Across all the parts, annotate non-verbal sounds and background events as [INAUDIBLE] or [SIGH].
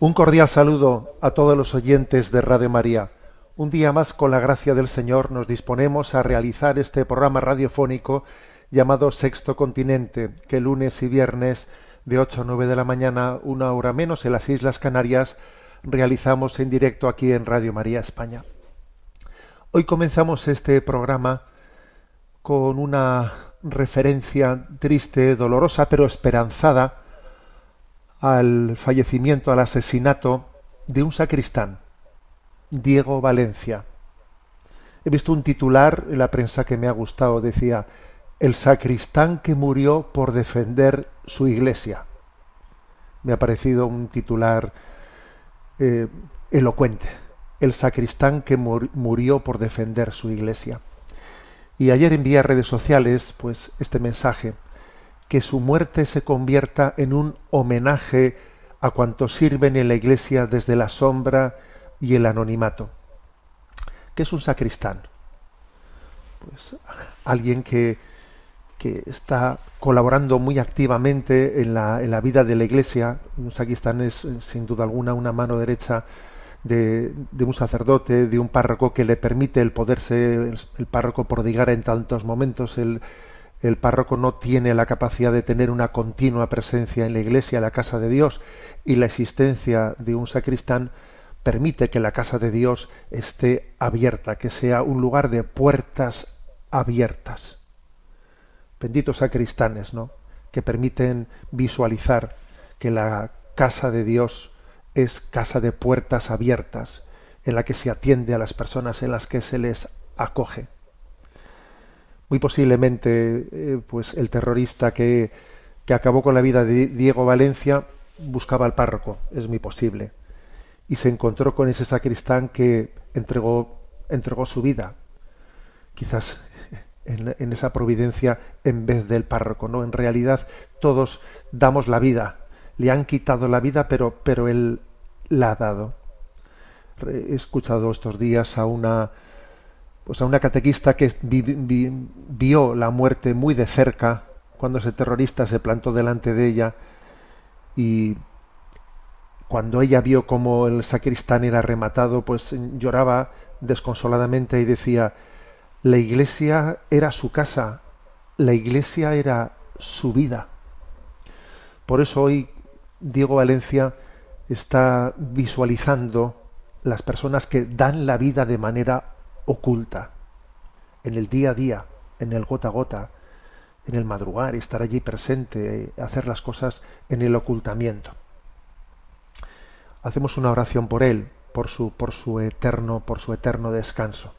Un cordial saludo a todos los oyentes de Radio María. Un día más, con la gracia del Señor, nos disponemos a realizar este programa radiofónico llamado Sexto Continente, que lunes y viernes de 8 a 9 de la mañana, una hora menos en las Islas Canarias, realizamos en directo aquí en Radio María España. Hoy comenzamos este programa con una referencia triste, dolorosa, pero esperanzada al fallecimiento, al asesinato de un sacristán, Diego Valencia. He visto un titular en la prensa que me ha gustado, decía, el sacristán que murió por defender su iglesia. Me ha parecido un titular eh, elocuente. El sacristán que mur- murió por defender su iglesia. Y ayer envié a redes sociales pues este mensaje que su muerte se convierta en un homenaje a cuantos sirven en la iglesia desde la sombra y el anonimato. ¿Qué es un sacristán? Pues alguien que, que está colaborando muy activamente en la, en la vida de la iglesia. Un sacristán es, sin duda alguna, una mano derecha de, de un sacerdote, de un párroco que le permite el poderse, el, el párroco prodigar en tantos momentos. El, el párroco no tiene la capacidad de tener una continua presencia en la iglesia, en la casa de Dios, y la existencia de un sacristán permite que la casa de Dios esté abierta, que sea un lugar de puertas abiertas. Benditos sacristanes, ¿no? Que permiten visualizar que la casa de Dios es casa de puertas abiertas, en la que se atiende a las personas, en las que se les acoge. Muy posiblemente, eh, pues el terrorista que, que acabó con la vida de Diego Valencia buscaba al párroco, es muy posible, y se encontró con ese sacristán que entregó, entregó su vida, quizás [LAUGHS] en, en esa providencia en vez del párroco, ¿no? En realidad todos damos la vida, le han quitado la vida, pero, pero él la ha dado. He escuchado estos días a una pues a una catequista que vi- vi- vio la muerte muy de cerca cuando ese terrorista se plantó delante de ella y cuando ella vio cómo el sacristán era rematado, pues lloraba desconsoladamente y decía, la iglesia era su casa, la iglesia era su vida. Por eso hoy Diego Valencia está visualizando las personas que dan la vida de manera oculta, en el día a día, en el gota a gota, en el madrugar, estar allí presente, eh, hacer las cosas en el ocultamiento. Hacemos una oración por él, por su, por su eterno, por su eterno descanso.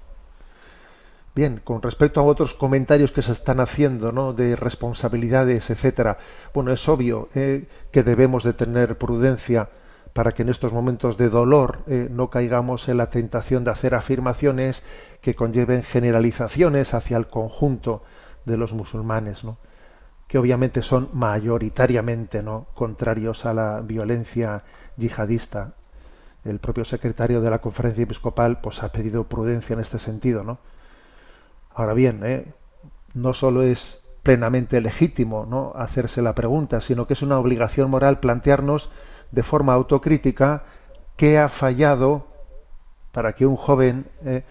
Bien, con respecto a otros comentarios que se están haciendo, ¿no? de responsabilidades, etcétera, bueno, es obvio eh, que debemos de tener prudencia para que en estos momentos de dolor eh, no caigamos en la tentación de hacer afirmaciones que conlleven generalizaciones hacia el conjunto de los musulmanes, ¿no? que obviamente son mayoritariamente ¿no? contrarios a la violencia yihadista. El propio secretario de la conferencia episcopal pues, ha pedido prudencia en este sentido, ¿no? Ahora bien, ¿eh? no solo es plenamente legítimo ¿no? hacerse la pregunta, sino que es una obligación moral plantearnos de forma autocrítica qué ha fallado para que un joven eh,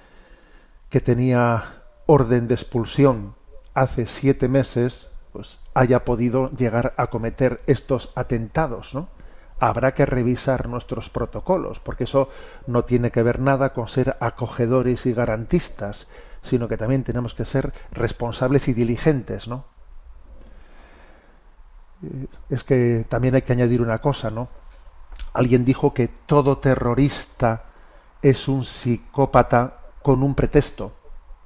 que tenía orden de expulsión hace siete meses, pues haya podido llegar a cometer estos atentados, ¿no? Habrá que revisar nuestros protocolos, porque eso no tiene que ver nada con ser acogedores y garantistas, sino que también tenemos que ser responsables y diligentes, ¿no? Eh, es que también hay que añadir una cosa, ¿no? Alguien dijo que todo terrorista es un psicópata con un pretexto.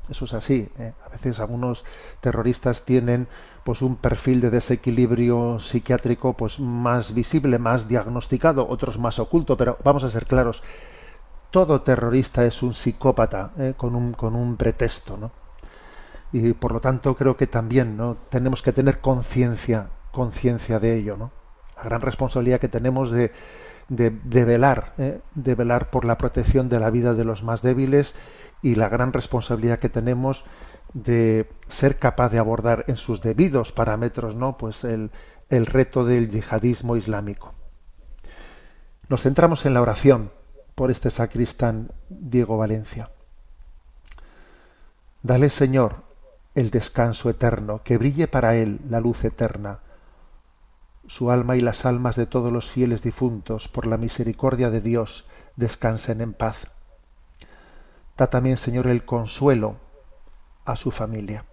Eso es así. ¿eh? A veces algunos terroristas tienen pues un perfil de desequilibrio psiquiátrico pues más visible, más diagnosticado, otros más oculto, pero vamos a ser claros. Todo terrorista es un psicópata ¿eh? con, un, con un pretexto, ¿no? Y por lo tanto creo que también ¿no? tenemos que tener conciencia conciencia de ello, ¿no? La gran responsabilidad que tenemos de, de, velar, ¿eh? de velar por la protección de la vida de los más débiles y la gran responsabilidad que tenemos de ser capaz de abordar en sus debidos parámetros, ¿no? Pues el, el reto del yihadismo islámico. Nos centramos en la oración por este sacristán Diego Valencia. Dale, Señor, el descanso eterno, que brille para él la luz eterna su alma y las almas de todos los fieles difuntos, por la misericordia de Dios, descansen en paz. Da también, Señor, el consuelo a su familia.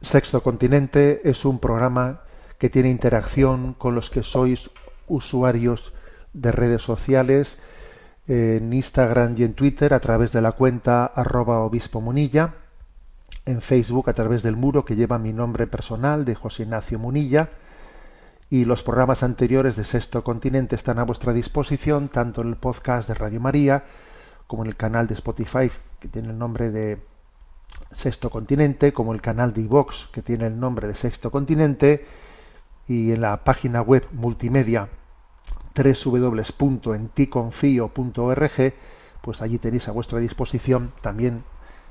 Sexto Continente es un programa que tiene interacción con los que sois usuarios de redes sociales en Instagram y en Twitter a través de la cuenta arroba obispo munilla en Facebook a través del muro que lleva mi nombre personal de José Ignacio Munilla y los programas anteriores de Sexto Continente están a vuestra disposición tanto en el podcast de Radio María como en el canal de Spotify que tiene el nombre de Sexto Continente, como el canal de iVox que tiene el nombre de Sexto Continente y en la página web multimedia www.enticonfio.org pues allí tenéis a vuestra disposición también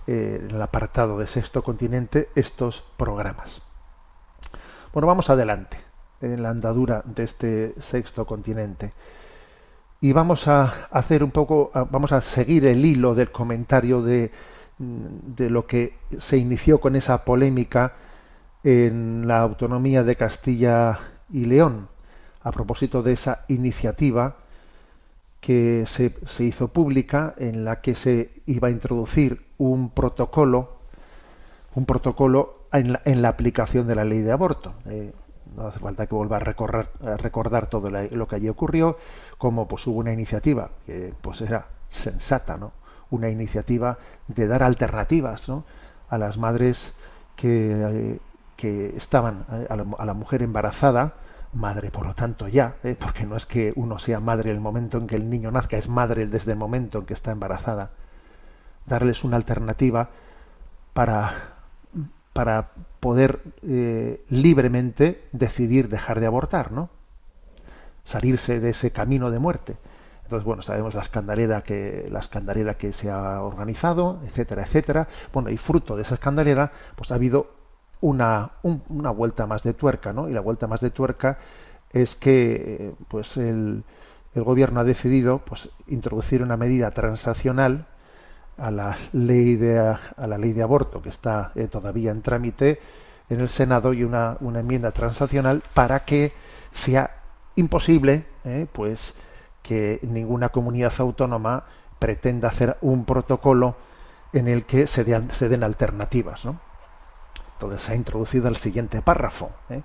eh, en el apartado de Sexto Continente estos programas. Bueno, vamos adelante en la andadura de este Sexto Continente. Y vamos a hacer un poco, vamos a seguir el hilo del comentario de, de lo que se inició con esa polémica en la autonomía de Castilla y León, a propósito de esa iniciativa que se, se, hizo pública en la que se iba a introducir un protocolo, un protocolo en la, en la aplicación de la ley de aborto. Eh, no hace falta que vuelva a, recorrer, a recordar todo lo que allí ocurrió, como pues hubo una iniciativa que pues era sensata, ¿no? Una iniciativa de dar alternativas, ¿no? A las madres que, eh, que estaban a la, a la mujer embarazada, madre, por lo tanto ya, ¿eh? porque no es que uno sea madre el momento en que el niño nazca, es madre desde el momento en que está embarazada. Darles una alternativa para, para poder eh, libremente decidir dejar de abortar, ¿no? Salirse de ese camino de muerte. Entonces, bueno, sabemos la escandalera que, la escandalera que se ha organizado, etcétera, etcétera. Bueno, y fruto de esa escandalera, pues ha habido una, una vuelta más de tuerca, ¿no? Y la vuelta más de tuerca es que pues el, el gobierno ha decidido pues introducir una medida transaccional a la ley de a la ley de aborto que está eh, todavía en trámite en el Senado y una, una enmienda transaccional para que sea imposible eh, pues que ninguna comunidad autónoma pretenda hacer un protocolo en el que se, de, se den alternativas, ¿no? Entonces se ha introducido el siguiente párrafo. ¿eh?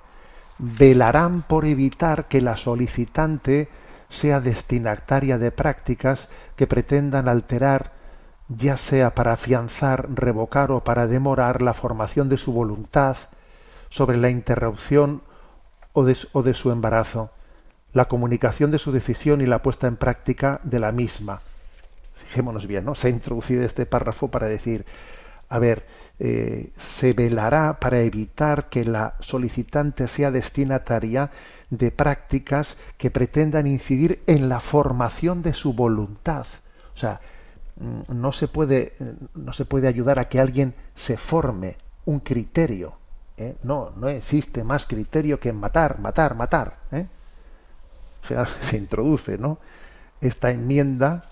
Velarán por evitar que la solicitante sea destinataria de prácticas que pretendan alterar, ya sea para afianzar, revocar o para demorar la formación de su voluntad sobre la interrupción o de su embarazo, la comunicación de su decisión y la puesta en práctica de la misma. Fijémonos bien, ¿no? Se ha introducido este párrafo para decir, a ver, eh, se velará para evitar que la solicitante sea destinataria de prácticas que pretendan incidir en la formación de su voluntad. O sea, mm, no se puede, no se puede ayudar a que alguien se forme un criterio. ¿eh? No, no existe más criterio que matar, matar, matar. ¿eh? [LAUGHS] Sea, se introduce ¿no? esta enmienda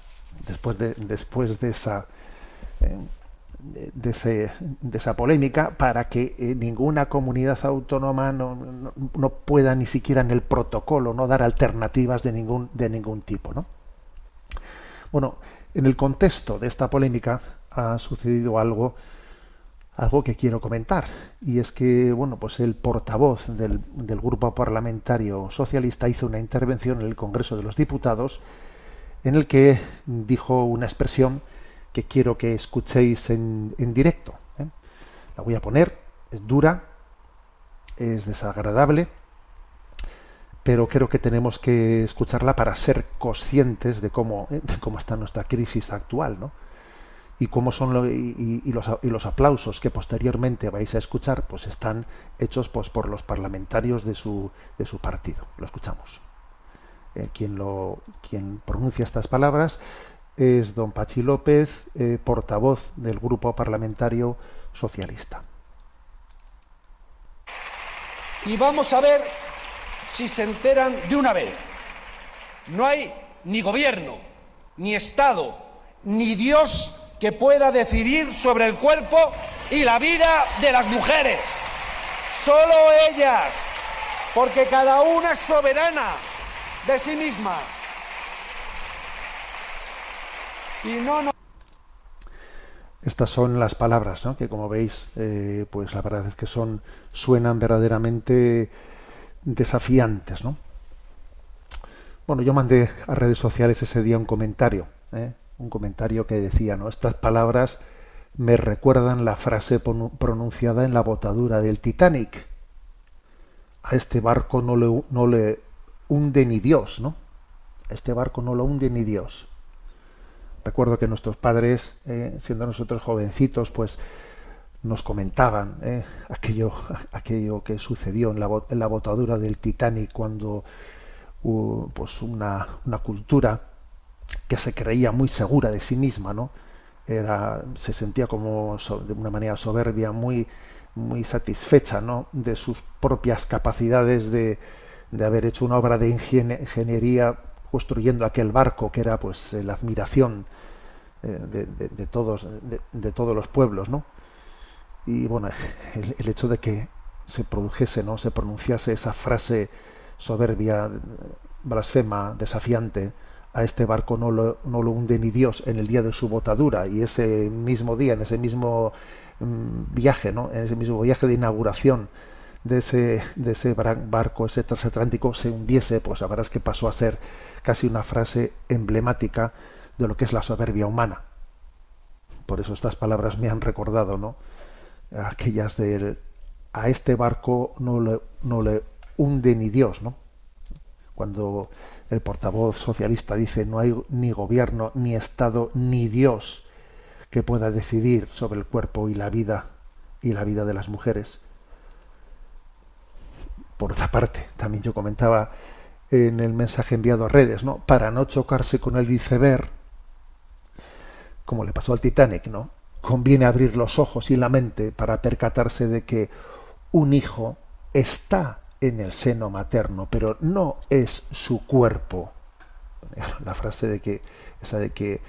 después de, después de esa eh, de ese- de esa polémica para que eh, ninguna comunidad autónoma no, no- no pueda ni siquiera en el protocolo no dar alternativas de ningún de ningún tipo ¿no? bueno en el contexto de esta polémica ha sucedido algo algo que quiero comentar y es que bueno pues el portavoz del, del grupo parlamentario socialista hizo una intervención en el Congreso de los Diputados en el que dijo una expresión que quiero que escuchéis en, en directo. ¿eh? La voy a poner, es dura, es desagradable, pero creo que tenemos que escucharla para ser conscientes de cómo, ¿eh? de cómo está nuestra crisis actual, ¿no? Y cómo son y, los, y los aplausos que posteriormente vais a escuchar, pues están hechos pues, por los parlamentarios de su, de su partido. Lo escuchamos. Eh, quien, lo, quien pronuncia estas palabras es don Pachi López, eh, portavoz del Grupo Parlamentario Socialista. y vamos a ver si se enteran de una vez. No hay ni gobierno, ni Estado, ni Dios que pueda decidir sobre el cuerpo y la vida de las mujeres. Solo ellas, porque cada una es soberana de sí misma. Y no Estas son las palabras, ¿no? que como veis, eh, pues la verdad es que son suenan verdaderamente desafiantes, ¿no? Bueno, yo mandé a redes sociales ese día un comentario, ¿eh? Un comentario que decía, ¿no? Estas palabras me recuerdan la frase pronunciada en la botadura del Titanic. A este barco no le, no le hunde ni Dios, ¿no? A este barco no lo hunde ni Dios. Recuerdo que nuestros padres, eh, siendo nosotros jovencitos, pues nos comentaban eh, aquello, [LAUGHS] aquello que sucedió en la, en la botadura del Titanic cuando pues una, una cultura que se creía muy segura de sí misma, ¿no? Era, se sentía como so- de una manera soberbia, muy, muy satisfecha, ¿no? De sus propias capacidades de, de haber hecho una obra de ingenie- ingeniería construyendo aquel barco que era, pues, eh, la admiración eh, de, de- todos, de, de todos los pueblos, ¿no? Y bueno, [LAUGHS] el, el hecho de que se produjese, ¿no? Se pronunciase esa frase soberbia, blasfema, desafiante, a este barco no lo, no lo hunde ni Dios en el día de su botadura y ese mismo día, en ese mismo mm, viaje, ¿no? En ese mismo viaje de inauguración de ese, de ese barco, ese transatlántico, se hundiese, pues la verdad es que pasó a ser casi una frase emblemática de lo que es la soberbia humana. Por eso estas palabras me han recordado, ¿no? Aquellas del a este barco no le, no le hunde ni Dios, ¿no? Cuando el portavoz socialista dice no hay ni gobierno, ni Estado, ni Dios que pueda decidir sobre el cuerpo y la vida y la vida de las mujeres. Por otra parte, también yo comentaba en el mensaje enviado a redes, ¿no? Para no chocarse con el iceberg, como le pasó al Titanic, ¿no? Conviene abrir los ojos y la mente para percatarse de que un hijo está en el seno materno, pero no es su cuerpo. [LAUGHS] La frase de que esa de que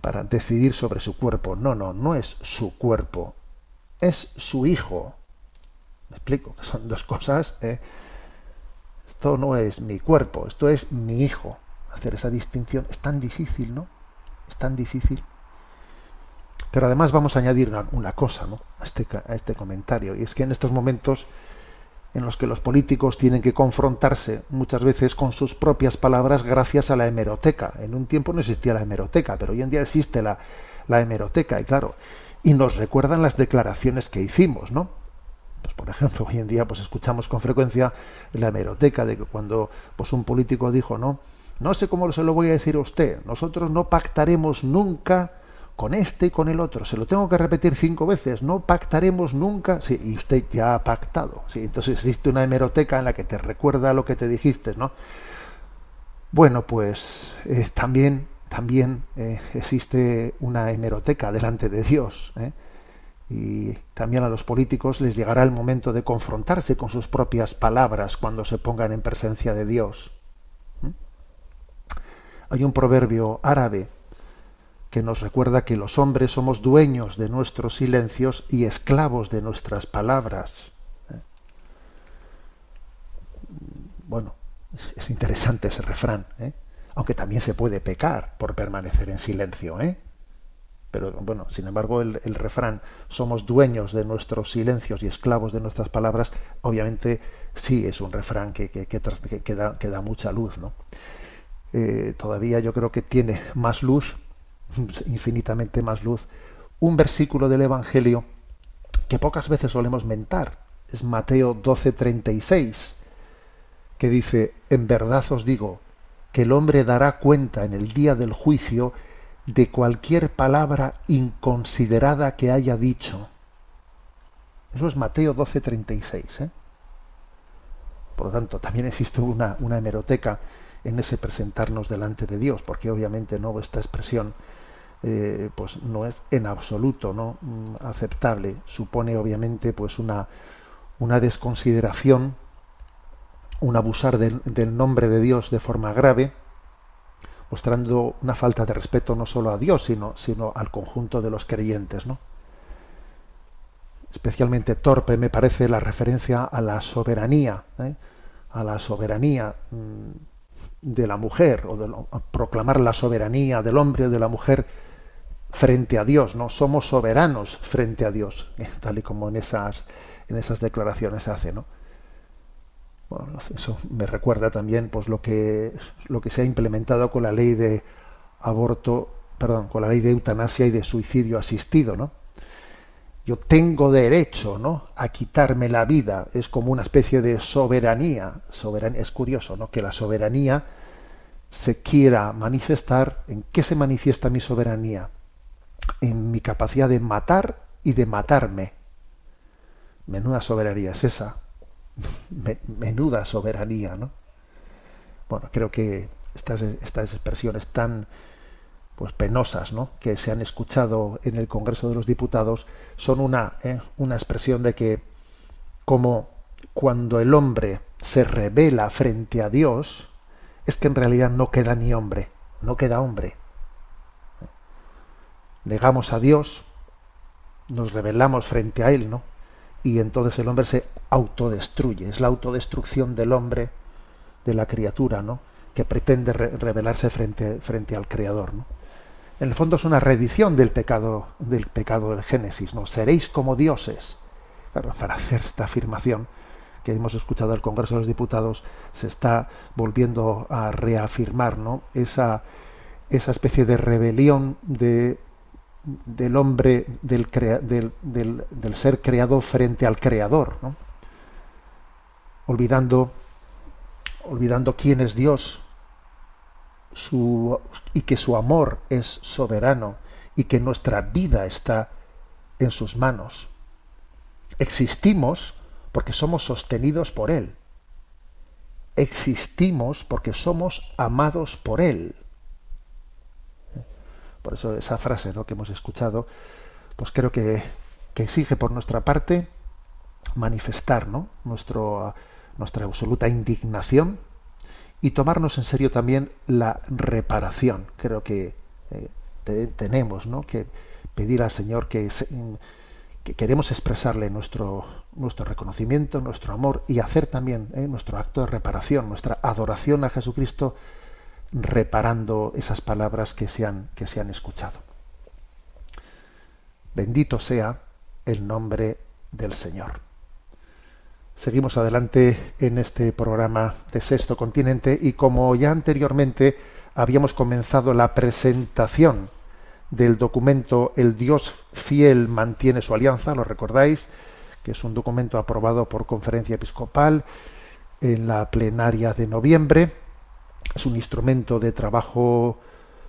para decidir sobre su cuerpo, no, no, no es su cuerpo, es su hijo. Me explico, [LAUGHS] son dos cosas. ¿eh? Esto no es mi cuerpo, esto es mi hijo. Hacer esa distinción es tan difícil, ¿no? Es tan difícil. Pero además vamos a añadir una, una cosa ¿no? a, este, a este comentario, y es que en estos momentos en los que los políticos tienen que confrontarse muchas veces con sus propias palabras gracias a la hemeroteca. En un tiempo no existía la hemeroteca, pero hoy en día existe la, la hemeroteca, y claro, y nos recuerdan las declaraciones que hicimos, ¿no? Pues por ejemplo, hoy en día pues escuchamos con frecuencia la hemeroteca de que cuando pues un político dijo, no, no sé cómo se lo voy a decir a usted, nosotros no pactaremos nunca con este y con el otro. Se lo tengo que repetir cinco veces. No pactaremos nunca. Sí, y usted ya ha pactado. Sí, entonces existe una hemeroteca en la que te recuerda lo que te dijiste, ¿no? Bueno, pues eh, también, también eh, existe una hemeroteca delante de Dios. ¿eh? Y también a los políticos les llegará el momento de confrontarse con sus propias palabras cuando se pongan en presencia de Dios. Hay un proverbio árabe que nos recuerda que los hombres somos dueños de nuestros silencios y esclavos de nuestras palabras. ¿eh? Bueno, [LAUGHS] es interesante ese refrán, ¿eh? aunque también se puede pecar por permanecer en silencio, ¿eh? Pero bueno, sin embargo, el, refrán somos dueños de nuestros silencios y esclavos de nuestras palabras, obviamente sí es un refrán que, que, que, da, mucha luz, ¿no? Eh, todavía yo creo que tiene más luz, infinitamente más luz, un versículo del Evangelio que pocas veces solemos mentar. Es Mateo 12:36, que dice, en verdad os digo, que el hombre dará cuenta en el día del juicio de cualquier palabra inconsiderada que haya dicho. Eso es Mateo 12:36. ¿eh? Por lo tanto, también existe una, una hemeroteca en ese presentarnos delante de Dios, porque obviamente no esta expresión eh, pues no es en absoluto no mm, aceptable. Supone obviamente pues una, una desconsideración, un abusar del, nombre de Dios de forma grave mostrando una falta de respeto no solo a Dios, sino, sino al conjunto de los creyentes. ¿no? Especialmente torpe me parece la referencia a la soberanía, ¿eh? a la soberanía mmm, de la mujer, o de proclamar la soberanía del hombre o de la mujer frente a Dios, ¿no? Somos soberanos frente a Dios, [LAUGHS] tal y como en esas, en esas declaraciones se hace, ¿no? Bueno, eso me recuerda también pues lo que lo que se ha implementado con la ley de aborto, perdón, con la ley de eutanasia y de suicidio asistido, ¿no? Yo tengo derecho, ¿no? a quitarme la vida, es como una especie de soberanía, soberanía, es curioso, ¿no? que la soberanía se quiera manifestar, ¿en qué se manifiesta mi soberanía? En mi capacidad de matar y de matarme. Menuda soberanía es esa [LAUGHS] menuda soberanía, ¿no? Bueno, creo que estas, estas expresiones tan pues penosas, ¿no? que se han escuchado en el Congreso de los Diputados son una, ¿eh? una expresión de que como cuando el hombre se revela frente a Dios, es que en realidad no queda ni hombre, no queda hombre. Negamos a Dios, nos revelamos frente a Él, ¿no? y entonces el hombre se autodestruye. Es la autodestrucción del hombre, de la criatura, ¿no? que pretende re revelarse frente, frente al Creador. ¿no? En el fondo es una reedición del pecado del pecado del Génesis. ¿no? Seréis como dioses. Claro, para hacer esta afirmación que hemos escuchado del Congreso de los Diputados, se está volviendo a reafirmar ¿no? esa, esa especie de rebelión de del hombre, del, del, del, ser creado frente al creador, olvidando, olvidando quién es Dios y que su amor es soberano y que nuestra vida está en sus manos. Existimos porque somos sostenidos por Él. Existimos porque somos amados por Él. Por eso esa frase ¿no? que hemos escuchado, pues creo que, que exige por nuestra parte manifestar ¿no? Nuestro, nuestra absoluta indignación y tomarnos en serio también la reparación. Creo que eh, te, tenemos ¿no? que pedir al Señor que, que queremos expresarle nuestro, nuestro reconocimiento, nuestro amor y hacer también ¿eh? nuestro acto de reparación, nuestra adoración a Jesucristo reparando esas palabras que se han, que se han escuchado. Bendito sea el nombre del Señor. Seguimos adelante en este programa de Sexto Continente y como ya anteriormente habíamos comenzado la presentación del documento El Dios fiel mantiene su alianza, lo recordáis, que es un documento aprobado por conferencia episcopal en la plenaria de noviembre es un instrumento de trabajo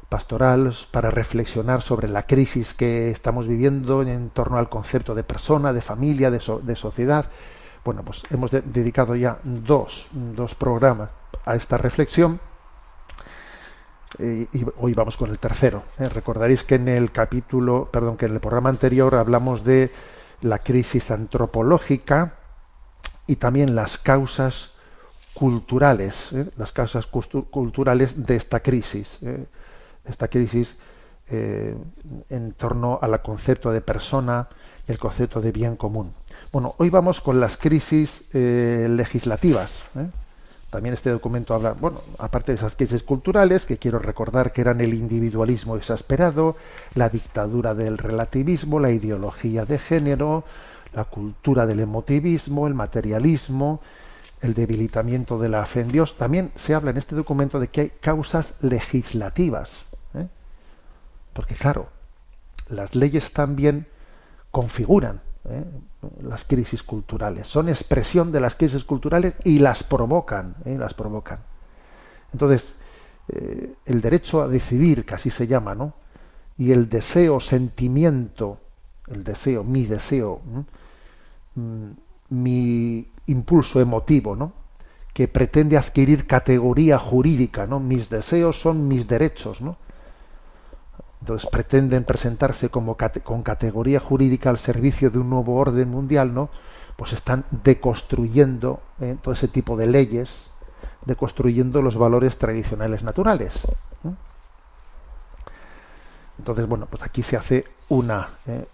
pastoral para reflexionar sobre la crisis que estamos viviendo en torno al concepto de persona, de familia, de, so, de sociedad. Bueno, pues hemos de, dedicado ya dos, dos, programas a esta reflexión eh, y hoy vamos con el tercero. Eh, recordaréis que en el capítulo, perdón, que en el programa anterior hablamos de la crisis antropológica y también las causas culturales, ¿eh? las causas culturales de esta crisis, ¿eh? esta crisis eh, en torno al concepto de persona y el concepto de bien común. Bueno, hoy vamos con las crisis legislativas. También este documento habla, bueno, aparte de esas crisis culturales, que quiero recordar que eran el individualismo exasperado, la dictadura del relativismo, la ideología de género, la cultura del emotivismo, el materialismo, el debilitamiento de la fe en Dios. También se habla en este documento de que hay causas legislativas. ¿eh? Porque claro, las leyes también configuran ¿eh? las crisis culturales, son expresión de las crisis culturales y las provocan, ¿eh? las provocan. Entonces, el derecho a decidir, que así se llama, ¿no? Y el deseo, sentimiento, el deseo, mi deseo, mm, mi impulso emotivo, ¿no? que pretende adquirir categoría jurídica, ¿no? Mis deseos son mis derechos, ¿no? Entonces pretenden presentarse como con categoría jurídica al servicio de un nuevo orden mundial, ¿no? Pues están deconstruyendo ¿eh? todo ese tipo de leyes, deconstruyendo los valores tradicionales naturales. Entonces, bueno, pues aquí se hace una, ¿eh?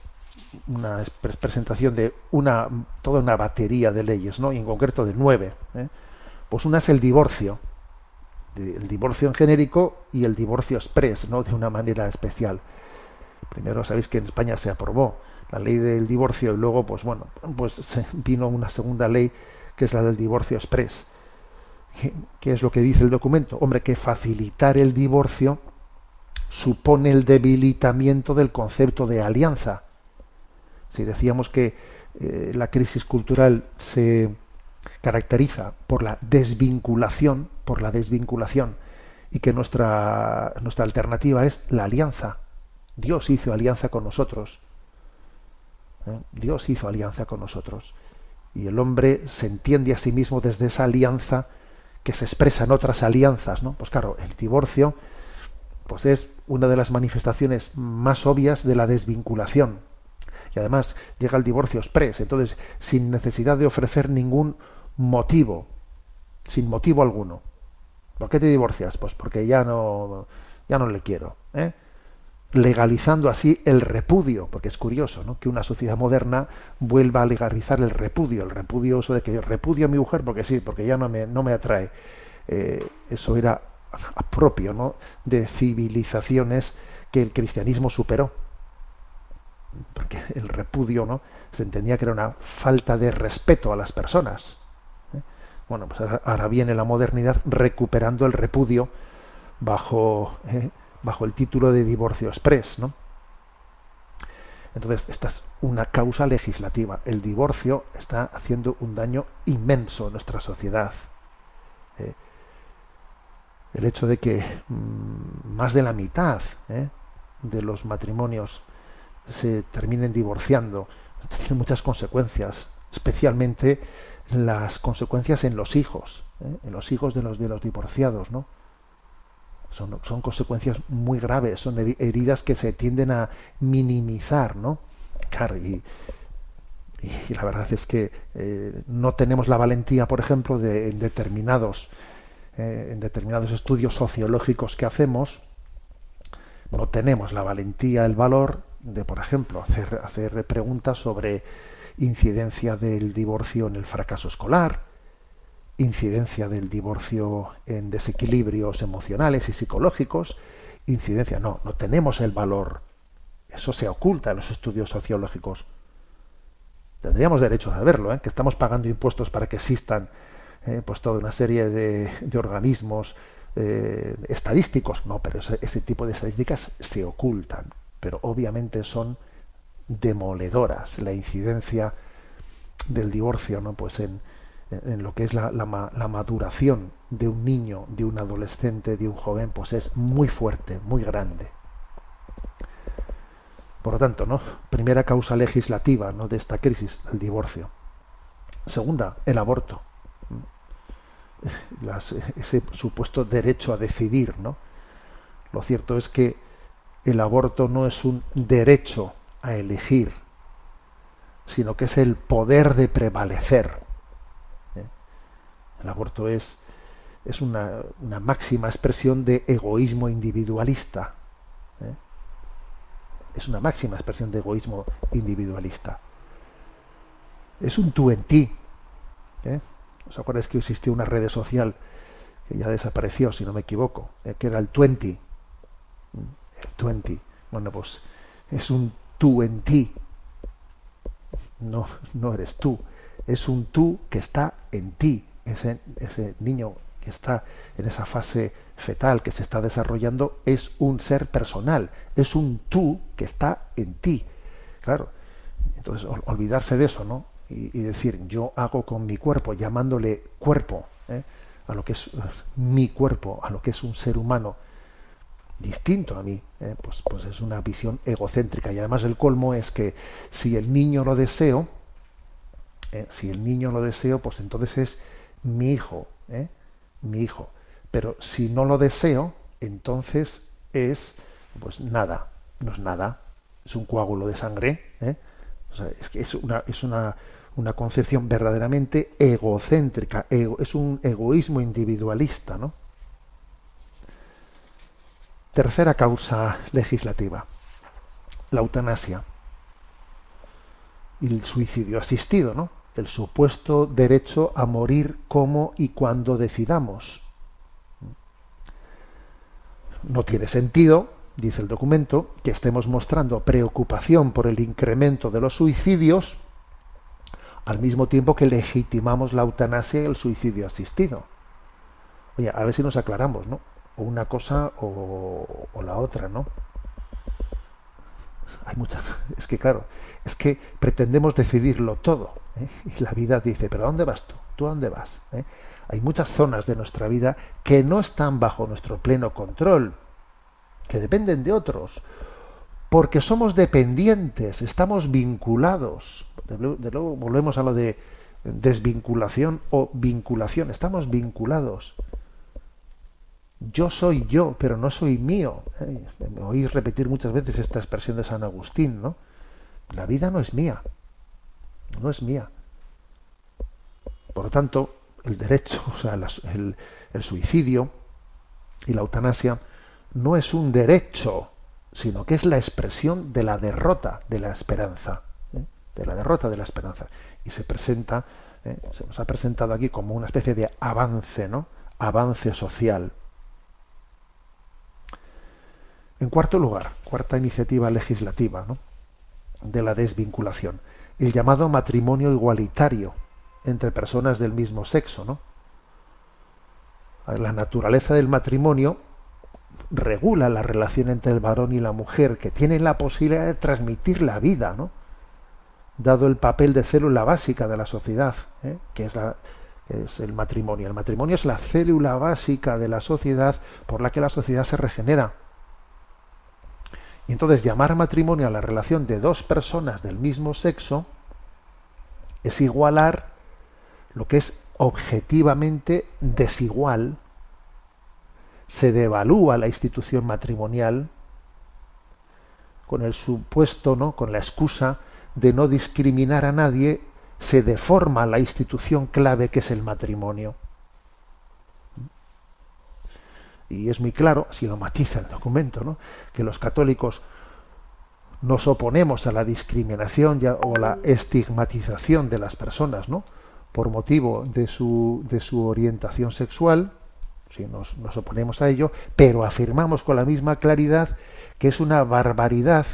Una presentación de una toda una batería de leyes, ¿no? Y en concreto de nueve. ¿eh? Pues una es el divorcio, el divorcio en genérico y el divorcio express, ¿no? De una manera especial. Primero sabéis que en España se aprobó la ley del divorcio y luego, pues bueno, pues [LAUGHS] vino una segunda ley que es la del divorcio express. ¿Qué, es lo que dice el documento? Hombre, que facilitar el divorcio supone el debilitamiento del concepto de alianza. Si decíamos que eh, la crisis cultural se caracteriza por la desvinculación, por la desvinculación, y que nuestra, nuestra alternativa es la alianza. Dios hizo alianza con nosotros. ¿eh? Dios hizo alianza con nosotros. Y el hombre se entiende a sí mismo desde esa alianza que se expresa en otras alianzas, ¿no? Pues claro, el divorcio pues es una de las manifestaciones más obvias de la desvinculación. Y además llega el divorcio express, entonces sin necesidad de ofrecer ningún motivo, sin motivo alguno. ¿Por qué te divorcias? Pues porque ya no, ya no le quiero. ¿eh? Legalizando así el repudio, porque es curioso ¿no? que una sociedad moderna vuelva a legalizar el repudio, el repudio eso de que repudio a mi mujer porque sí, porque ya no me, no me atrae. Eh, eso era propio ¿no? de civilizaciones que el cristianismo superó. Porque el repudio ¿no? se entendía que era una falta de respeto a las personas. Bueno, pues ahora, viene la modernidad recuperando el repudio bajo, eh, bajo el título de divorcio express, ¿no? Entonces, esta es una causa legislativa. El divorcio está haciendo un daño inmenso en nuestra sociedad. Eh, el hecho de que mm, más de la mitad eh, de los matrimonios se terminen divorciando tiene muchas consecuencias, especialmente las consecuencias en los hijos, ¿eh? en los hijos de los de los divorciados, ¿no? Son, son consecuencias muy graves, son heridas que se tienden a minimizar, ¿no? Claro, y, la verdad es que eh, no tenemos la valentía, por ejemplo, de en determinados eh, en determinados estudios sociológicos que hacemos, no tenemos la valentía, el valor de, por ejemplo, hacer, hacer preguntas sobre incidencia del divorcio en el fracaso escolar, incidencia del divorcio en desequilibrios emocionales y psicológicos, incidencia, no, no tenemos el valor. Eso se oculta en los estudios sociológicos. Tendríamos derecho a saberlo, ¿eh? que estamos pagando impuestos para que existan eh, pues toda una serie de, organismos eh, estadísticos. No, pero ese tipo de estadísticas se ocultan, pero obviamente son demoledoras. La incidencia del divorcio no pues en, lo que es la, la, maduración de un niño de un adolescente de un joven pues es muy fuerte muy grande. Por lo tanto no primera causa legislativa no de esta crisis el divorcio. Segunda el aborto. Ese supuesto derecho a decidir no lo cierto es que el aborto no es un derecho a elegir, sino que es el poder de prevalecer. ¿eh? El aborto es, es una, máxima expresión de egoísmo individualista. ¿eh? es una máxima expresión de egoísmo individualista. Es un tú en ti. ¿eh? ¿Os acordáis que existió una red social que ya desapareció, si no me equivoco, que era el 20? El 20. Bueno, pues es un tú en ti. No, no eres tú. Es un tú que está en ti. Ese, ese niño que está en esa fase fetal que se está desarrollando es un ser personal, es un tú que está en ti. Claro, entonces olvidarse de eso, ¿no? Y, y decir, yo hago con mi cuerpo, llamándole cuerpo, ¿eh? a lo que es mi cuerpo, a lo que es un ser humano distinto a mí, ¿eh? pues, pues es una visión egocéntrica. Y además el colmo es que si el niño lo deseo, ¿eh? si el niño lo deseo, pues entonces es mi hijo, ¿eh? mi hijo. Pero si no lo deseo, entonces es, pues nada, no es nada, es un coágulo de sangre. ¿eh? O sea, es que es una, es una, una concepción verdaderamente egocéntrica, ego- es un egoísmo individualista, ¿no? Tercera causa legislativa, la eutanasia y el suicidio asistido, ¿no? El supuesto derecho a morir como y cuando decidamos. No tiene sentido, dice el documento, que estemos mostrando preocupación por el incremento de los suicidios al mismo tiempo que legitimamos la eutanasia y el suicidio asistido. Oye, a ver si nos aclaramos, ¿no? O una cosa o, la otra, ¿no? Hay muchas. [LAUGHS] Es que claro, es que pretendemos decidirlo todo. ¿eh? Y la vida dice, pero ¿a dónde vas tú? ¿Tú a dónde vas? ¿Eh? Hay muchas zonas de nuestra vida que no están bajo nuestro pleno control, que dependen de otros, porque somos dependientes, estamos vinculados. De de luego volvemos a lo de desvinculación o vinculación, estamos vinculados. Yo soy yo, pero no soy mío. ¿eh? Me oís repetir muchas veces esta expresión de San Agustín, ¿no? La vida no es mía, no es mía. Por lo tanto, el derecho, [LAUGHS] o sea, el, el suicidio y la eutanasia no es un derecho, sino que es la expresión de la derrota de la esperanza, ¿eh? de la derrota de la esperanza. Y se presenta, ¿eh? se nos ha presentado aquí como una especie de avance, ¿no? Avance social. En cuarto lugar, cuarta iniciativa legislativa ¿no? de la desvinculación, el llamado matrimonio igualitario entre personas del mismo sexo. ¿no? La naturaleza del matrimonio regula la relación entre el varón y la mujer, que tienen la posibilidad de transmitir la vida, ¿no? dado el papel de célula básica de la sociedad, ¿eh? que es, la- es el matrimonio. El matrimonio es la célula básica de la sociedad por la que la sociedad se regenera. Y entonces llamar matrimonio a la relación de dos personas del mismo sexo es igualar lo que es objetivamente desigual, se devalúa la institución matrimonial con el supuesto, ¿no? con la excusa de no discriminar a nadie, se deforma la institución clave que es el matrimonio. Y es muy claro, así lo matiza el documento, ¿no? que los católicos nos oponemos a la discriminación ya- o la estigmatización de las personas, ¿no? por motivo de su, de su orientación sexual, sí, nos, nos oponemos a ello, pero afirmamos con la misma claridad que es una barbaridad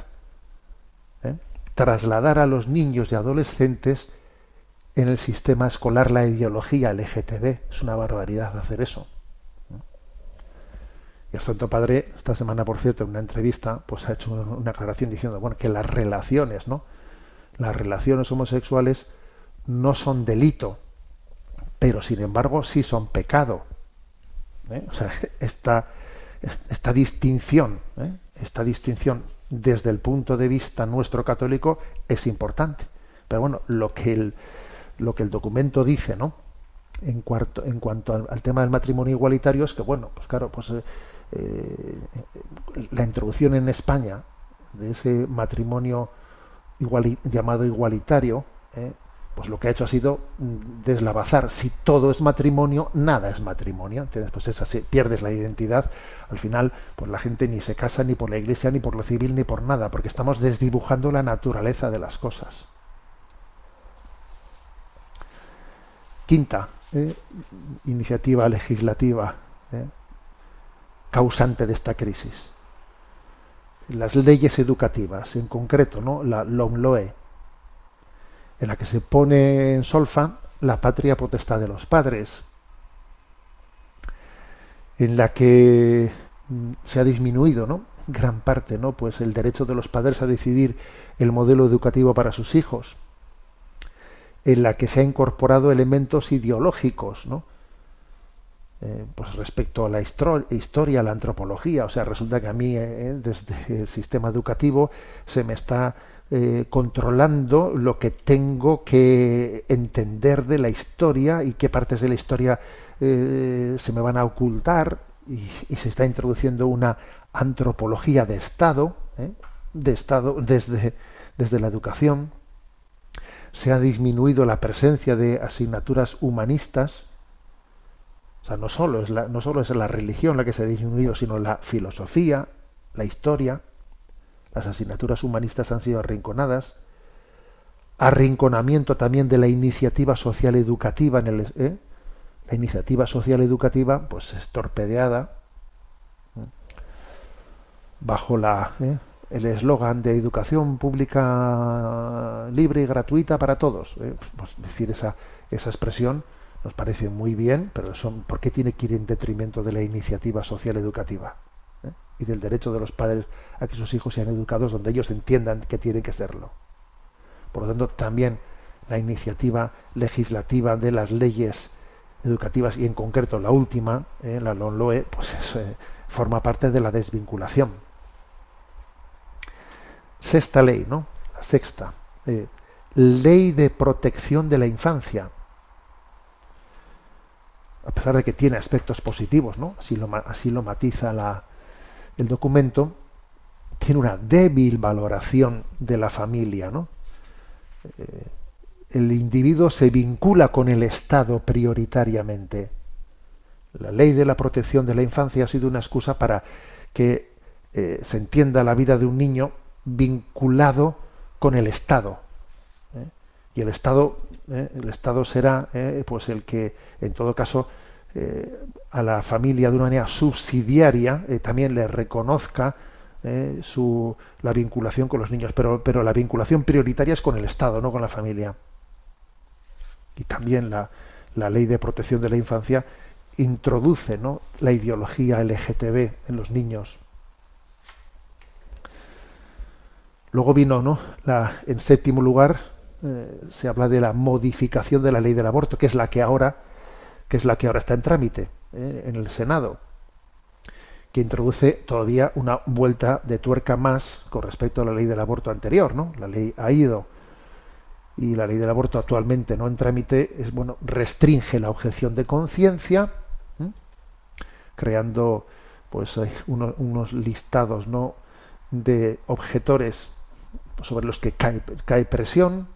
¿eh? trasladar a los niños y adolescentes en el sistema escolar la ideología LGTB. Es una barbaridad hacer eso. Y el Santo Padre, esta semana, por cierto, en una entrevista, pues ha hecho una aclaración diciendo, bueno, que las relaciones, ¿no? Las relaciones homosexuales no son delito, pero sin embargo sí son pecado. ¿eh? Esta, esta distinción, ¿eh? esta distinción desde el punto de vista nuestro católico es importante. Pero bueno, lo que el, lo que el documento dice, ¿no? En, cuarto, en cuanto al, al tema del matrimonio igualitario es que, bueno, pues claro, pues eh, eh, la introducción en España de ese matrimonio llamado igualitario, ¿eh? pues lo que ha hecho ha sido mm, deslavazar. Si todo es matrimonio, nada es matrimonio. Entonces, pues es así, pierdes la identidad. Al final, pues la gente ni se casa ni por la iglesia, ni por lo civil, ni por nada, porque estamos desdibujando la naturaleza de las cosas. Quinta eh, iniciativa legislativa causante de esta crisis. Las leyes educativas, en concreto, ¿no? la LOMLOE, en la que se pone en solfa la patria potestad de los padres, en la que mm, se ha disminuido, ¿no? gran parte, ¿no? Pues el derecho de los padres a decidir el modelo educativo para sus hijos, en la que se ha incorporado elementos ideológicos, ¿no? Eh, pues respecto a la historia, a la antropología, o sea, resulta que a mí eh, desde el sistema educativo se me está eh, controlando lo que tengo que entender de la historia y qué partes de la historia eh, se me van a ocultar y, se está introduciendo una antropología de Estado, ¿eh? de Estado desde, desde la educación. Se ha disminuido la presencia de asignaturas humanistas. O sea, no solo es la, no solo es la religión la que se ha disminuido, sino la filosofía, la historia. Las asignaturas humanistas han sido arrinconadas. Arrinconamiento también de la iniciativa social educativa en el ¿eh? la iniciativa social educativa pues es torpedeada bajo la ¿eh? el eslogan de educación pública libre y gratuita para todos. ¿eh? Pues decir esa, esa expresión nos parece muy bien, pero son, ¿por qué tiene que ir en detrimento de la iniciativa social educativa? y del derecho de los padres a que sus hijos sean educados donde ellos entiendan que tienen que serlo. Por lo tanto, también la iniciativa legislativa de las leyes educativas y en concreto la última, eh, la LONLOE, pues eh, forma parte de la desvinculación. Sexta ley, ¿no? La sexta. Eh, ley de protección de la infancia. A pesar de que tiene aspectos positivos, ¿no? Así lo, matiza el documento tiene una débil valoración de la familia, ¿no? Eh, el individuo se vincula con el Estado prioritariamente. La ley de la protección de la infancia ha sido una excusa para que eh, se entienda la vida de un niño vinculado con el Estado. ¿eh? Y el Estado, el Estado será pues el que, en todo caso, eh, a la familia de una manera subsidiaria eh, también le reconozca eh, su, la vinculación con los niños, pero, pero la vinculación prioritaria es con el Estado, no con la familia. Y también la, la ley de protección de la infancia introduce ¿no? la ideología LGTB en los niños. Luego vino, ¿no? La, en séptimo lugar, se habla de la modificación de la ley del aborto, que es la que ahora que es la que ahora está en trámite eh, en el Senado, que introduce todavía una vuelta de tuerca más con respecto a la ley del aborto anterior, ¿no? La ley ha ido y la ley del aborto actualmente no en trámite es bueno restringe la objeción de conciencia, creando pues unos listados no de objetores sobre los que cae, cae presión,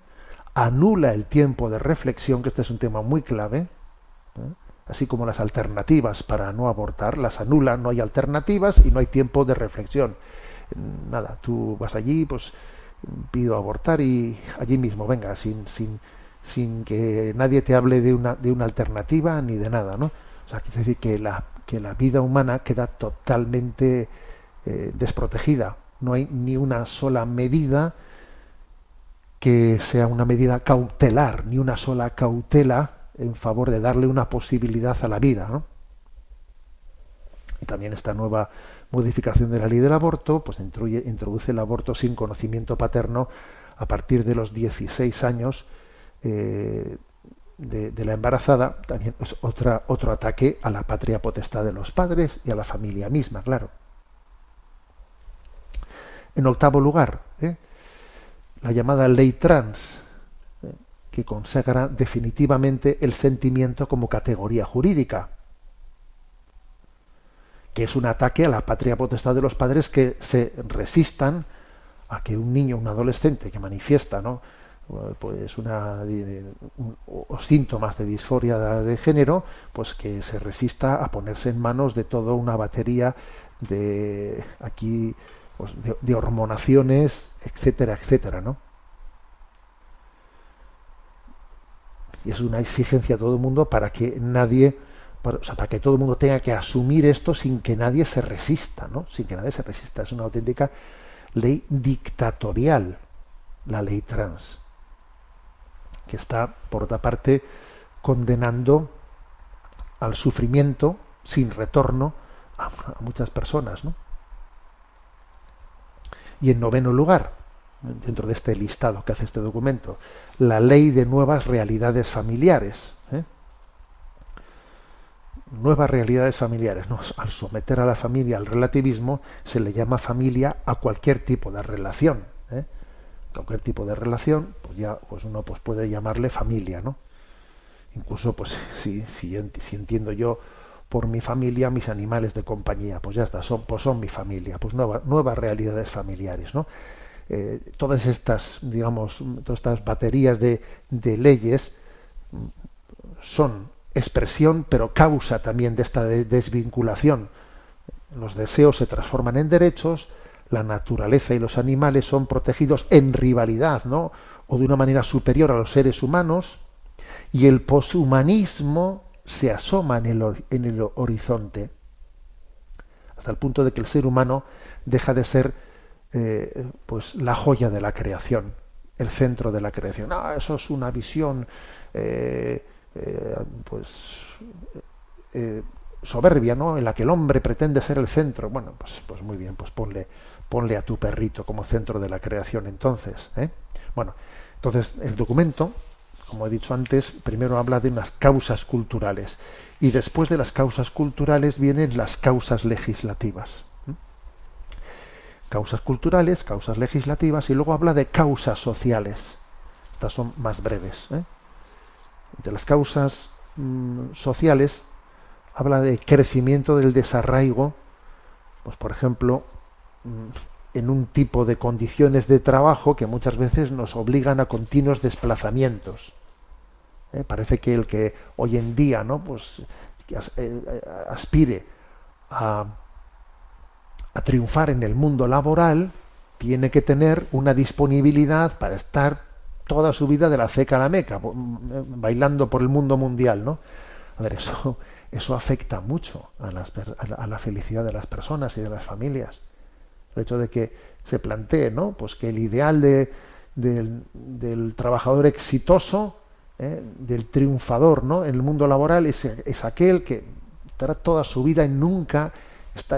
anula el tiempo de reflexión, que este es un tema muy clave, ¿eh? así como las alternativas para no abortar, las anulan, no hay alternativas y no hay tiempo de reflexión. Nada, tú vas allí, pues pido abortar y allí mismo, venga, sin, sin, sin que nadie te hable de una, de una alternativa ni de nada, ¿no? O sea, quiere decir que la, que la vida humana queda totalmente eh, desprotegida. No hay ni una sola medida que sea una medida cautelar, ni una sola cautela en favor de darle una posibilidad a la vida. También esta nueva modificación de la ley del aborto, pues introduce el aborto sin conocimiento paterno a partir de los 16 años eh, de, la embarazada, también es otro ataque a la patria potestad de los padres y a la familia misma, claro. En octavo lugar. La llamada ley trans, que consagra definitivamente el sentimiento como categoría jurídica, que es un ataque a la patria potestad de los padres que se resistan a que un niño, un adolescente que manifiesta ¿no? pues síntomas de disforia de género pues que se resista a ponerse en manos de toda una batería de aquí pues, de, hormonaciones etcétera etcétera no y es una exigencia a todo el mundo para que nadie para, o sea, para que todo el mundo tenga que asumir esto sin que nadie se resista no sin que nadie se resista es una auténtica ley dictatorial la ley trans que está, por otra parte, condenando al sufrimiento sin retorno a, a muchas personas. ¿no? Y en noveno lugar, dentro de este listado que hace este documento, la ley de nuevas realidades familiares. ¿eh? Nuevas realidades familiares. ¿no? Al someter a la familia al relativismo, se le llama familia a cualquier tipo de relación. ¿eh? cualquier tipo de relación, pues ya pues uno pues puede llamarle familia, ¿no? Incluso pues [LAUGHS] si, si, si entiendo yo por mi familia mis animales de compañía, pues ya está, son, pues son mi familia, pues nueva, nuevas realidades familiares, ¿no? Eh, todas estas, digamos, todas estas baterías de, de leyes son expresión, pero causa también de esta desvinculación. Los deseos se transforman en derechos, la naturaleza y los animales son protegidos en rivalidad, ¿no? O de una manera superior a los seres humanos, y el poshumanismo se asoma en el, horizonte, hasta el punto de que el ser humano deja de ser eh, pues la joya de la creación, el centro de la creación. Ah, eso es una visión eh, eh, pues soberbia, ¿no? En la que el hombre pretende ser el centro. Bueno, pues, pues muy bien, pues ponle ponle a tu perrito como centro de la creación entonces. Bueno, entonces el documento, como he dicho antes, primero habla de unas causas culturales y después de las causas culturales vienen las causas legislativas. ¿eh? Causas culturales, causas legislativas y luego habla de causas sociales. Estas son más breves. ¿eh? De las causas mm, sociales habla de crecimiento del desarraigo, pues por ejemplo, Mm, en un tipo de condiciones de trabajo que muchas veces nos obligan a continuos desplazamientos. ¿Eh? Parece que el que hoy en día ¿no? pues, eh, aspire a, triunfar en el mundo laboral tiene que tener una disponibilidad para estar toda su vida de la ceca a la meca, mm, bailando por el mundo mundial, ¿no? A ver, eso, [LAUGHS] eso afecta mucho a, las, a la felicidad de las personas y de las familias el hecho de que se plantee ¿no? pues que el ideal de, del, trabajador exitoso, ¿eh? del triunfador ¿no? en el mundo laboral, es, es aquel que estará toda su vida y nunca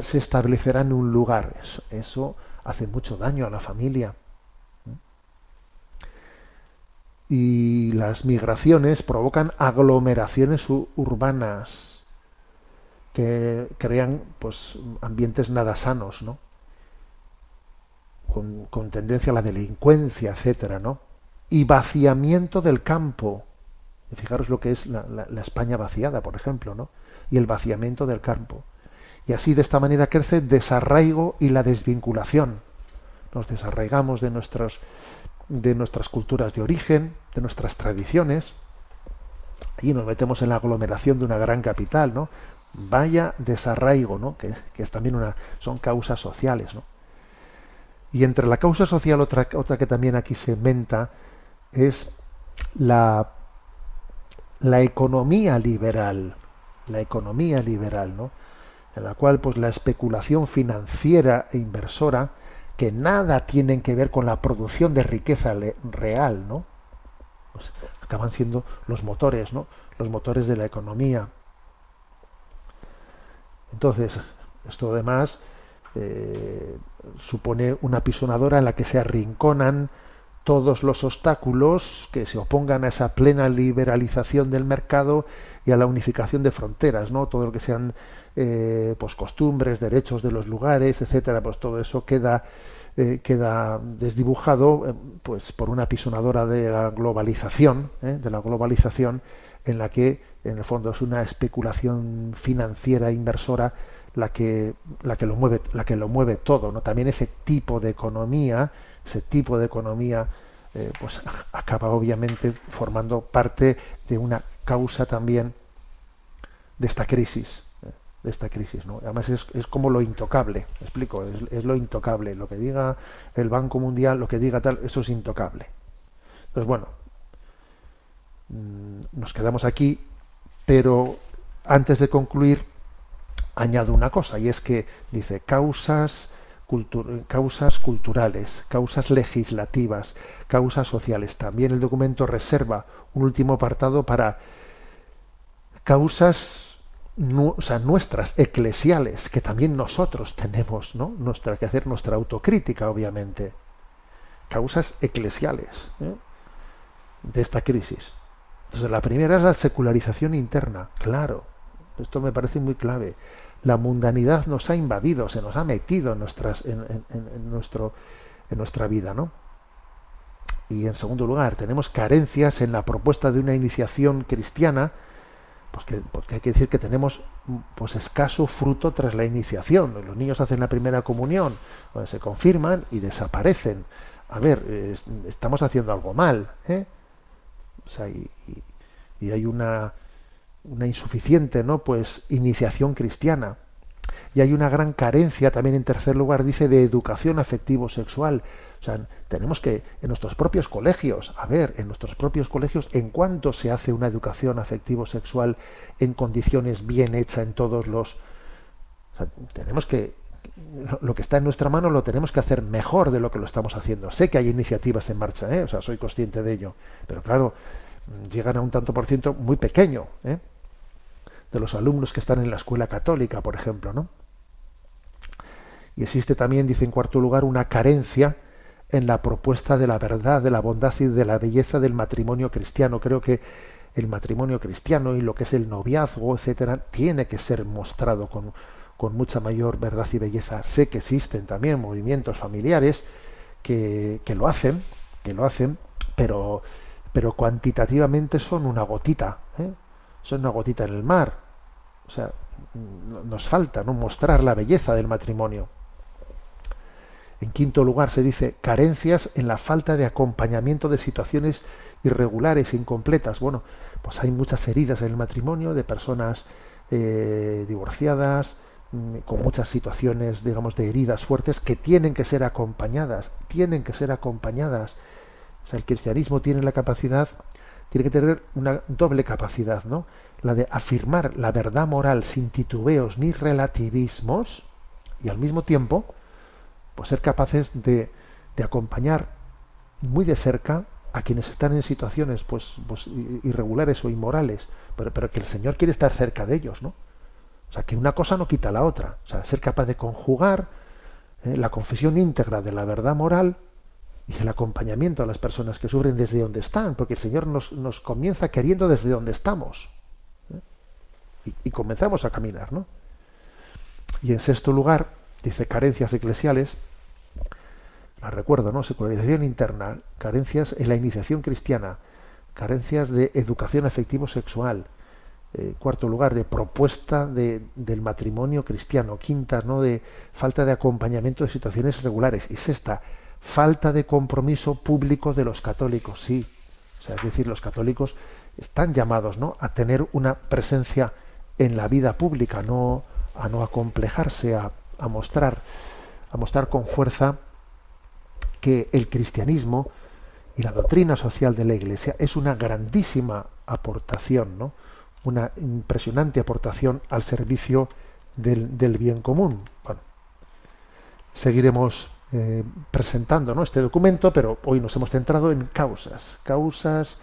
se establecerá en un lugar. Eso, hace mucho daño a la familia. Y las migraciones provocan aglomeraciones urbanas que crean pues ambientes nada sanos, ¿no? con, tendencia a la delincuencia, etcétera, ¿no? Y vaciamiento del campo. Fijaros lo que es la, España vaciada, por ejemplo, ¿no? Y el vaciamiento del campo. Y así de esta manera crece desarraigo y la desvinculación. Nos desarraigamos de nuestros de nuestras culturas de origen, de nuestras tradiciones, y nos metemos en la aglomeración de una gran capital, ¿no? Vaya desarraigo, ¿no? Que, que es también una, son causas sociales, ¿no? Y entre la causa social, otra, otra que también aquí se inventa, es la, la economía liberal. La economía liberal, ¿no? En la cual, pues, la especulación financiera e inversora, que nada tienen que ver con la producción de riqueza real, ¿no? Pues, acaban siendo los motores, ¿no? Los motores de la economía. Entonces, esto además eh, supone una pisonadora en la que se arrinconan todos los obstáculos que se opongan a esa plena liberalización del mercado y a la unificación de fronteras, ¿no? Todo lo que sean eh, pues costumbres, derechos de los lugares, etcétera, pues todo eso queda eh, queda desdibujado eh, pues por una pisonadora de la globalización, de la globalización en la que en el fondo es una especulación financiera inversora la que, la que lo mueve, la que lo mueve todo, ¿no? También ese tipo de economía, ese tipo de economía eh, pues [LAUGHS] acaba obviamente formando parte de una causa también de esta crisis eh, de esta crisis ¿no? además es, es como lo intocable ¿me explico es, es, lo intocable lo que diga el Banco Mundial lo que diga tal eso es intocable entonces bueno mm, nos quedamos aquí pero antes de concluir añado una cosa y es que dice causas causas culturales, causas legislativas, causas sociales. También el documento reserva un último apartado para causas nuestras, eclesiales, que también nosotros tenemos, ¿no? Nuestra, que hacer nuestra autocrítica, obviamente. Causas eclesiales ¿eh? de esta crisis. Entonces, la primera es la secularización interna, claro. Esto me parece muy clave la mundanidad nos ha invadido, se nos ha metido en, nuestras, en, nuestro, en nuestra vida, ¿no? Y en segundo lugar, tenemos carencias en la propuesta de una iniciación cristiana, pues que, porque hay que decir que tenemos pues escaso fruto tras la iniciación. Los niños hacen la primera comunión, se confirman y desaparecen. A ver, estamos haciendo algo mal, ¿eh? O sea, y hay una una insuficiente no pues iniciación cristiana. Y hay una gran carencia también en tercer lugar dice de educación afectivo sexual. O sea tenemos que en nuestros propios colegios a ver en nuestros propios colegios en cuánto se hace una educación afectivo sexual en condiciones bien hecha en todos los tenemos que lo que está en nuestra mano lo tenemos que hacer mejor de lo que lo estamos haciendo. Sé que hay iniciativas en marcha ¿eh? o sea soy consciente de ello. Pero claro llegan a un tanto por ciento muy pequeño ¿eh? De los alumnos que están en la escuela católica, por ejemplo, ¿no? Y existe también, dice en cuarto lugar, una carencia en la propuesta de la verdad, de la bondad y de la belleza del matrimonio cristiano. Creo que el matrimonio cristiano y lo que es el noviazgo, etcétera, tiene que ser mostrado con, con mucha mayor verdad y belleza. Sé que existen también movimientos familiares que, que lo hacen, que lo hacen, pero, pero cuantitativamente son una gotita, ¿eh? son una gotita en el mar. O sea, nos falta ¿no? mostrar la belleza del matrimonio. En quinto lugar se dice carencias en la falta de acompañamiento de situaciones irregulares, incompletas. Bueno, pues hay muchas heridas en el matrimonio de personas eh, divorciadas, mm, con muchas situaciones, digamos, de heridas fuertes que tienen que ser acompañadas, tienen que ser acompañadas. O sea, el cristianismo tiene la capacidad, tiene que tener una doble capacidad, ¿no? La de afirmar la verdad moral sin titubeos ni relativismos y al mismo tiempo pues ser capaces de, de acompañar muy de cerca a quienes están en situaciones pues, pues irregulares o inmorales, pero, pero, que el Señor quiere estar cerca de ellos, ¿no? O sea, que una cosa no quita la otra. O sea, ser capaz de conjugar eh, la confesión íntegra de la verdad moral y el acompañamiento a las personas que sufren desde donde están, porque el Señor nos, nos comienza queriendo desde donde estamos y, comenzamos a caminar, ¿no? Y en sexto lugar, dice carencias eclesiales, la recuerdo, ¿no? Secularización interna, carencias en la iniciación cristiana, carencias de educación afectivo sexual, eh, cuarto lugar, de propuesta de, del matrimonio cristiano, quinta, ¿no? de falta de acompañamiento de situaciones regulares, y sexta, falta de compromiso público de los católicos, sí. O sea, es decir, los católicos están llamados ¿no? a tener una presencia en la vida pública, no, a no acomplejarse, a, a mostrar, a mostrar con fuerza que el cristianismo y la doctrina social de la Iglesia es una grandísima aportación, ¿no? una impresionante aportación al servicio del, del bien común. Bueno, seguiremos eh, presentando ¿no? este documento, pero hoy nos hemos centrado en causas, causas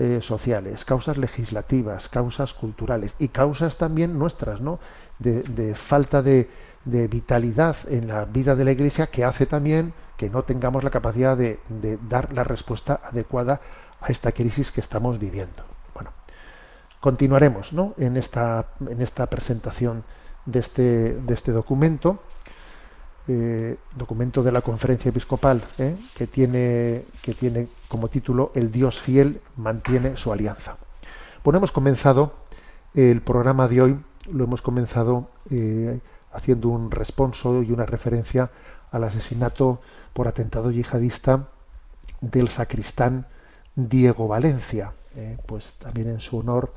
eh, sociales, causas legislativas, causas culturales y causas también nuestras, ¿no? De, falta de, vitalidad en la vida de la Iglesia que hace también que no tengamos la capacidad de, dar la respuesta adecuada a esta crisis que estamos viviendo. Bueno, continuaremos, ¿no? En esta en esta presentación de este de este documento eh, documento de la conferencia episcopal eh, que tiene que tiene como título El Dios fiel mantiene su alianza. Bueno, hemos comenzado el programa de hoy, lo hemos comenzado eh, haciendo un responso y una referencia al asesinato por atentado yihadista del sacristán Diego Valencia. Eh, pues también en su honor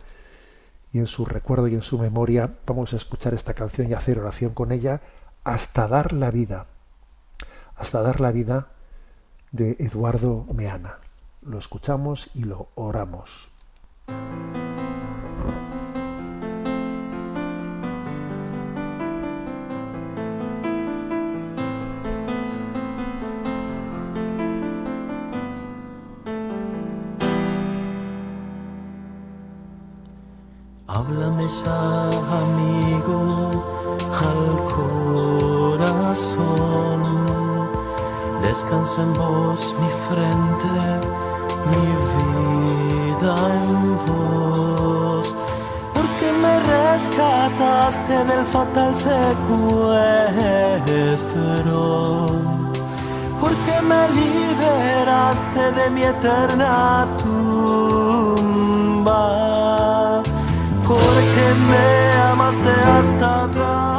y en su recuerdo y en su memoria vamos a escuchar esta canción y hacer oración con ella hasta dar la vida, hasta dar la vida de Eduardo Meana. Lo escuchamos y lo oramos. Háblame amigo, al corazón. Descansa en vos mi frente, mi vida en vos. Porque me rescataste del fatal secuestro. Porque me liberaste de mi eterna tumba porque me amaste hasta dar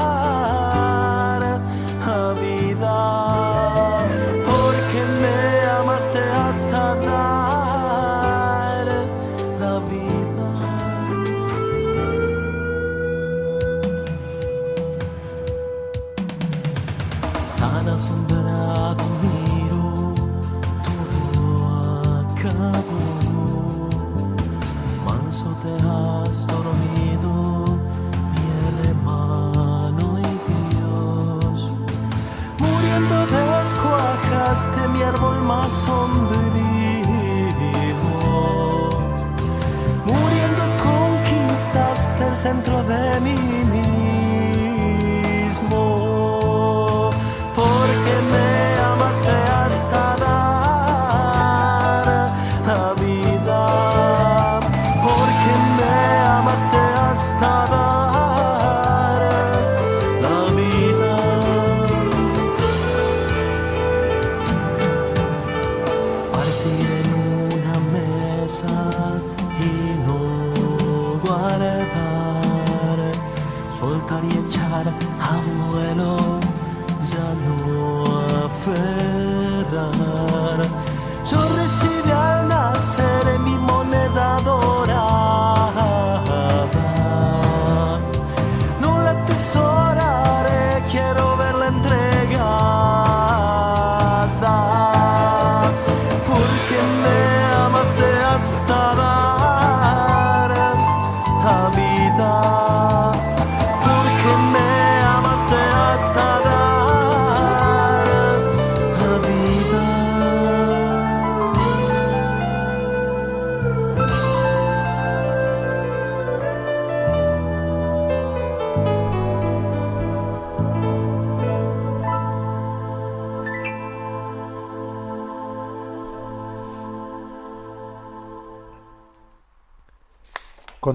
descuajaste mi árbol más sombrío. Muriendo conquistaste el centro de mí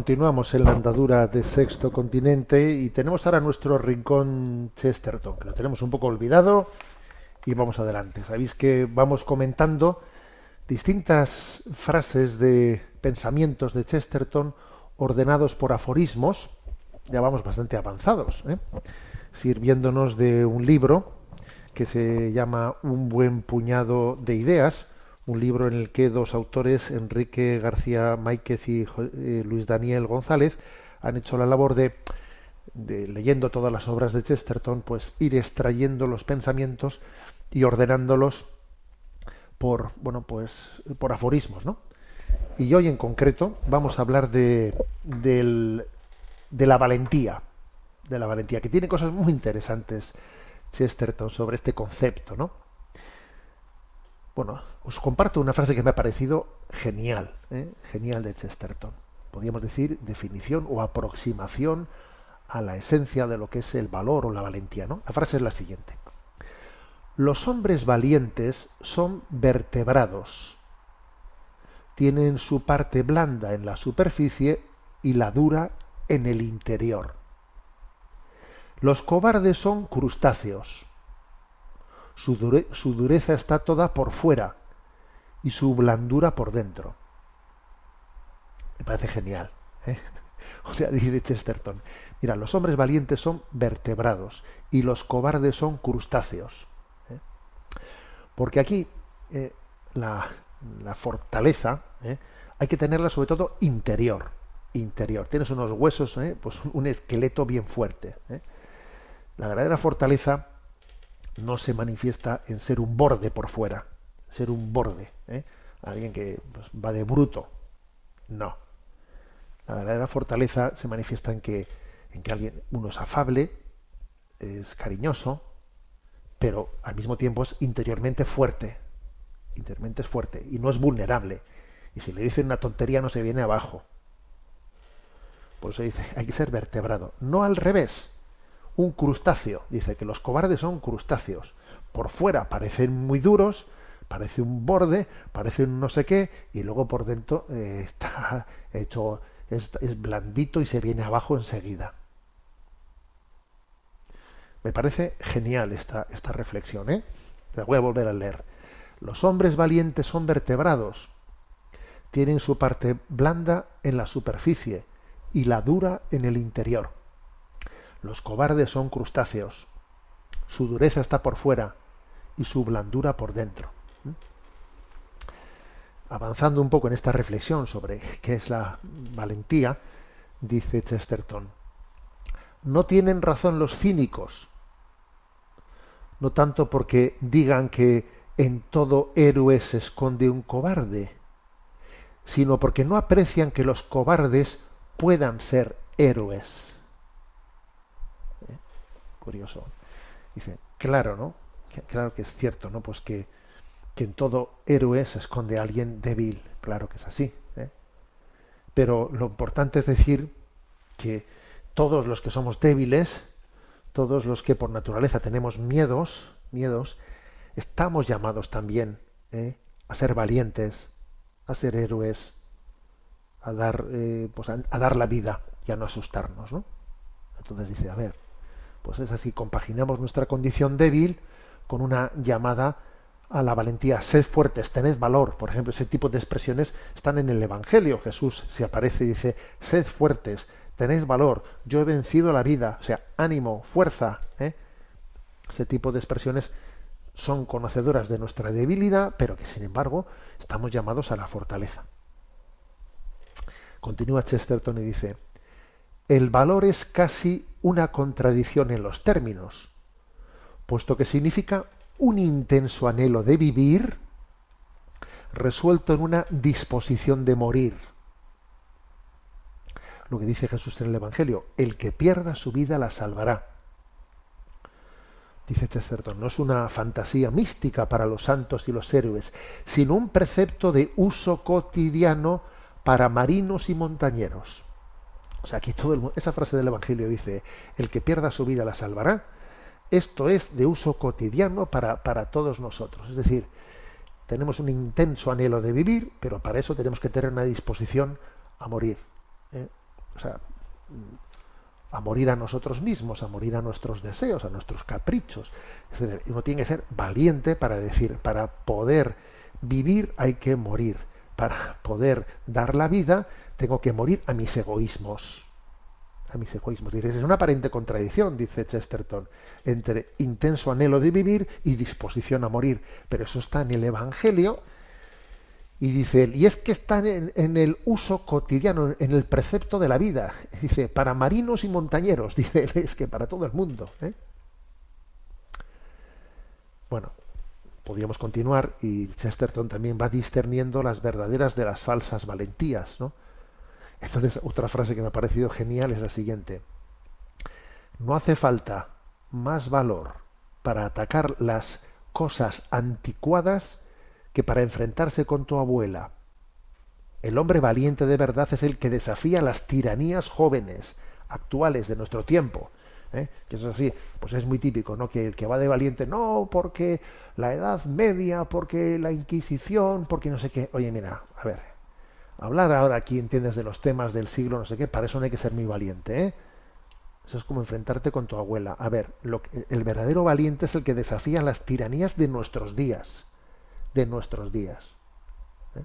Continuamos en la andadura de Sexto Continente y tenemos ahora nuestro rincón Chesterton, que lo tenemos un poco olvidado y vamos adelante. Sabéis que vamos comentando distintas frases de pensamientos de Chesterton ordenados por aforismos, ya vamos bastante avanzados, ¿eh? sirviéndonos de un libro que se llama Un buen puñado de ideas, un libro en el que dos autores, Enrique García Máiquez y eh, Luis Daniel González, han hecho la labor de, de, leyendo todas las obras de Chesterton, pues ir extrayendo los pensamientos y ordenándolos por, bueno, pues por aforismos, ¿no? Y hoy en concreto vamos a hablar de, de la valentía, de la valentía, que tiene cosas muy interesantes Chesterton sobre este concepto, ¿no? Bueno, os comparto una frase que me ha parecido genial, ¿eh? genial de Chesterton. Podríamos decir definición o aproximación a la esencia de lo que es el valor o la valentía. La frase es la siguiente. Los hombres valientes son vertebrados. Tienen su parte blanda en la superficie y la dura en el interior. Los cobardes son crustáceos. Su dureza está toda por fuera y su blandura por dentro. Me parece genial. ¿eh? [LAUGHS] O sea, dice Chesterton, mira, los hombres valientes son vertebrados y los cobardes son crustáceos. ¿eh? Porque aquí eh, la, la fortaleza, ¿eh? hay que tenerla sobre todo interior. Interior. Tienes unos huesos, pues un esqueleto bien fuerte. La verdadera fortaleza no se manifiesta en ser un borde por fuera, ser un borde, ¿eh? alguien que pues, va de bruto. No. La verdadera fortaleza se manifiesta en que, en que alguien, uno es afable, es cariñoso, pero al mismo tiempo es interiormente fuerte. Interiormente es fuerte y no es vulnerable. Y si le dicen una tontería no se viene abajo. Por eso dice, hay que ser vertebrado. No al revés. Un crustáceo. Dice que los cobardes son crustáceos. Por fuera parecen muy duros, parece un borde, parece un no sé qué, y luego por dentro eh, está [LAUGHS] hecho, es, blandito y se viene abajo enseguida. Me parece genial esta, esta reflexión, ¿eh? La voy a volver a leer. Los hombres valientes son vertebrados. Tienen su parte blanda en la superficie y la dura en el interior. Los cobardes son crustáceos. Su dureza está por fuera y su blandura por dentro. Avanzando un poco en esta reflexión sobre qué es la valentía, dice Chesterton, no tienen razón los cínicos, no tanto porque digan que en todo héroe se esconde un cobarde, sino porque no aprecian que los cobardes puedan ser héroes. ¿Eh? Curioso. Dice, claro, ¿no? Claro que es cierto, ¿no? Pues que, que en todo héroe se esconde alguien débil, claro que es así. ¿eh? Pero lo importante es decir que todos los que somos débiles, todos los que por naturaleza tenemos miedos, miedos, estamos llamados también ¿eh? a ser valientes, a ser héroes, a dar, eh, pues a, a, dar la vida y a no asustarnos, ¿no? Entonces dice, a ver, pues es así, compaginamos nuestra condición débil con una llamada a la valentía, sed fuertes, tened valor. Por ejemplo, ese tipo de expresiones están en el Evangelio. Jesús se aparece y dice, sed fuertes, tened valor, yo he vencido la vida, o sea, ánimo, fuerza. ¿eh? Ese tipo de expresiones son conocedoras de nuestra debilidad, pero que sin embargo estamos llamados a la fortaleza. Continúa Chesterton y dice, el valor es casi una contradicción en los términos, puesto que significa un intenso anhelo de vivir resuelto en una disposición de morir. Lo que dice Jesús en el Evangelio, el que pierda su vida la salvará. Dice Chesterton, no es una fantasía mística para los santos y los héroes, sino un precepto de uso cotidiano para marinos y montañeros. O sea, aquí todo el, esa frase del Evangelio dice, el que pierda su vida la salvará. Esto es de uso cotidiano para, para todos nosotros. Es decir, tenemos un intenso anhelo de vivir, pero para eso tenemos que tener una disposición a morir. ¿eh? O sea, a morir a nosotros mismos, a morir a nuestros deseos, a nuestros caprichos. Decir, uno tiene que ser valiente para decir, para poder vivir hay que morir. Para poder dar la vida tengo que morir a mis egoísmos. A mis egoísmos. Dices, es una aparente contradicción, dice Chesterton, entre intenso anhelo de vivir y disposición a morir. Pero eso está en el Evangelio y dice él, y es que está en, en, el uso cotidiano, en el precepto de la vida. Dice, para marinos y montañeros, [LAUGHS] dice él, es que para todo el mundo. ¿eh? Bueno, podríamos continuar y Chesterton también va discerniendo las verdaderas de las falsas valentías. ¿no? Entonces, otra frase que me ha parecido genial es la siguiente. No hace falta más valor para atacar las cosas anticuadas que para enfrentarse con tu abuela. El hombre valiente de verdad es el que desafía las tiranías jóvenes, actuales de nuestro tiempo. ¿eh? Que eso es así, pues es muy típico, ¿no? Que el que va de valiente, no, porque la Edad Media, porque la Inquisición, porque no sé qué. Oye, mira, a ver, hablar ahora aquí, entiendes, de los temas del siglo, no sé qué, para eso no hay que ser muy valiente, ¿eh? Eso es como enfrentarte con tu abuela. A ver, lo que, el verdadero valiente es el que desafía las tiranías de nuestros días de nuestros días. ¿Eh?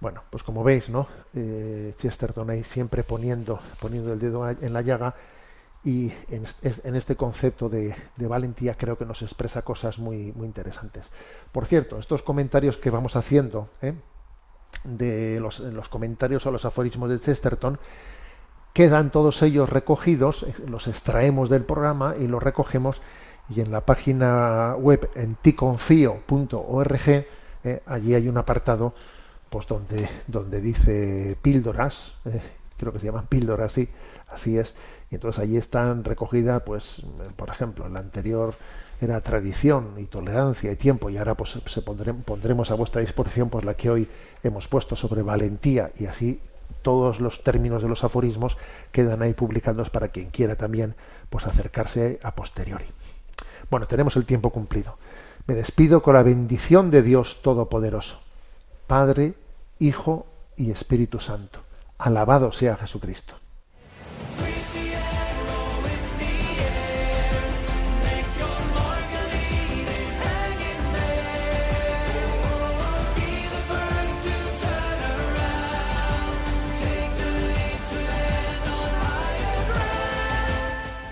Bueno, pues como veis, ¿no? Eh, Chesterton ahí siempre poniendo, poniendo el dedo en la llaga y en, es- en este concepto de, valentía creo que nos expresa cosas muy, muy interesantes. Por cierto, estos comentarios que vamos haciendo, ¿eh? de los, comentarios a los aforismos de Chesterton, quedan todos ellos recogidos, eh, los extraemos del programa y los recogemos y en la página web en ticonfio.org eh, allí hay un apartado pues donde donde dice píldoras eh, creo que se llaman píldoras sí así es y entonces allí están recogidas pues por ejemplo la anterior era tradición y tolerancia y tiempo y ahora pues se pondremos a vuestra disposición pues la que hoy hemos puesto sobre valentía y así todos los términos de los aforismos quedan ahí publicados para quien quiera también pues acercarse a posteriori. Bueno, tenemos el tiempo cumplido. Me despido con la bendición de Dios Todopoderoso, Padre, Hijo y Espíritu Santo. Alabado sea Jesucristo.